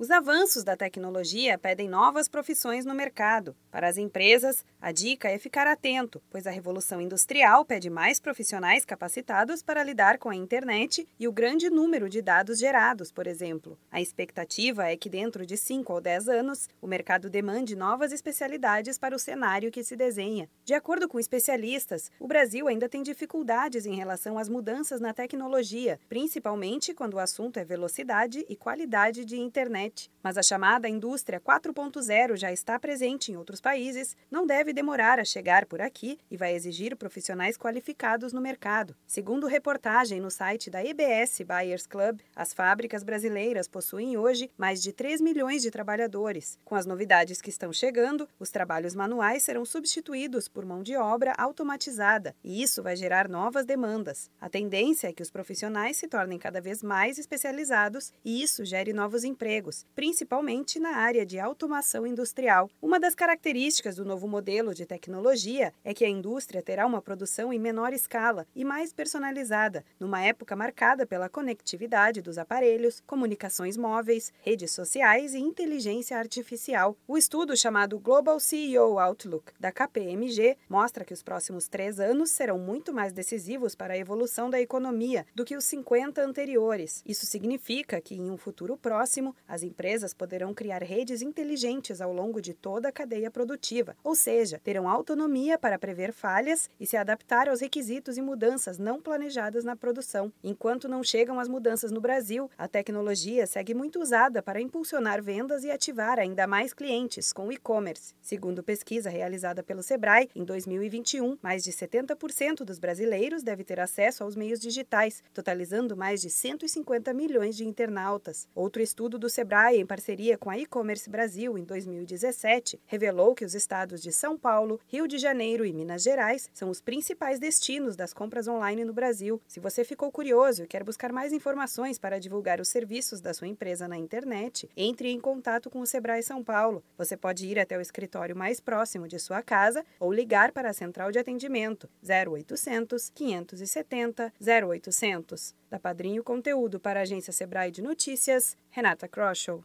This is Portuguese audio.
Os avanços da tecnologia pedem novas profissões no mercado. Para as empresas, a dica é ficar atento, pois a revolução industrial pede mais profissionais capacitados para lidar com a internet e o grande número de dados gerados, por exemplo. A expectativa é que dentro de 5 ou 10 anos, o mercado demande novas especialidades para o cenário que se desenha. De acordo com especialistas, o Brasil ainda tem dificuldades em relação às mudanças na tecnologia, principalmente quando o assunto é velocidade e qualidade de internet. Mas a chamada indústria 4.0 já está presente em outros países, não deve deve demorar a chegar por aqui e vai exigir profissionais qualificados no mercado. Segundo reportagem no site da EBS Buyers Club, as fábricas brasileiras possuem hoje mais de 3 milhões de trabalhadores. Com as novidades que estão chegando, os trabalhos manuais serão substituídos por mão de obra automatizada, e isso vai gerar novas demandas. A tendência é que os profissionais se tornem cada vez mais especializados e isso gere novos empregos, principalmente na área de automação industrial. Uma das características do novo modelo de tecnologia é que a indústria terá uma produção em menor escala e mais personalizada, numa época marcada pela conectividade dos aparelhos, comunicações móveis, redes sociais e inteligência artificial. O estudo chamado Global CEO Outlook, da KPMG, mostra que os próximos três anos serão muito mais decisivos para a evolução da economia do que os 50 anteriores. Isso significa que, em um futuro próximo, as empresas poderão criar redes inteligentes ao longo de toda a cadeia produtiva, ou seja, terão autonomia para prever falhas e se adaptar aos requisitos e mudanças não planejadas na produção. Enquanto não chegam as mudanças no Brasil, a tecnologia segue muito usada para impulsionar vendas e ativar ainda mais clientes com e-commerce. Segundo pesquisa realizada pelo Sebrae, em 2021, mais de 70% dos brasileiros deve ter acesso aos meios digitais, totalizando mais de 150 milhões de internautas. Outro estudo do Sebrae, em parceria com a e-commerce Brasil, em 2017, revelou que os estados de São Paulo, Rio de Janeiro e Minas Gerais são os principais destinos das compras online no Brasil. Se você ficou curioso e quer buscar mais informações para divulgar os serviços da sua empresa na internet, entre em contato com o Sebrae São Paulo. Você pode ir até o escritório mais próximo de sua casa ou ligar para a central de atendimento 0800 570 0800. Da Padrinho Conteúdo para a agência Sebrae de Notícias, Renata пошел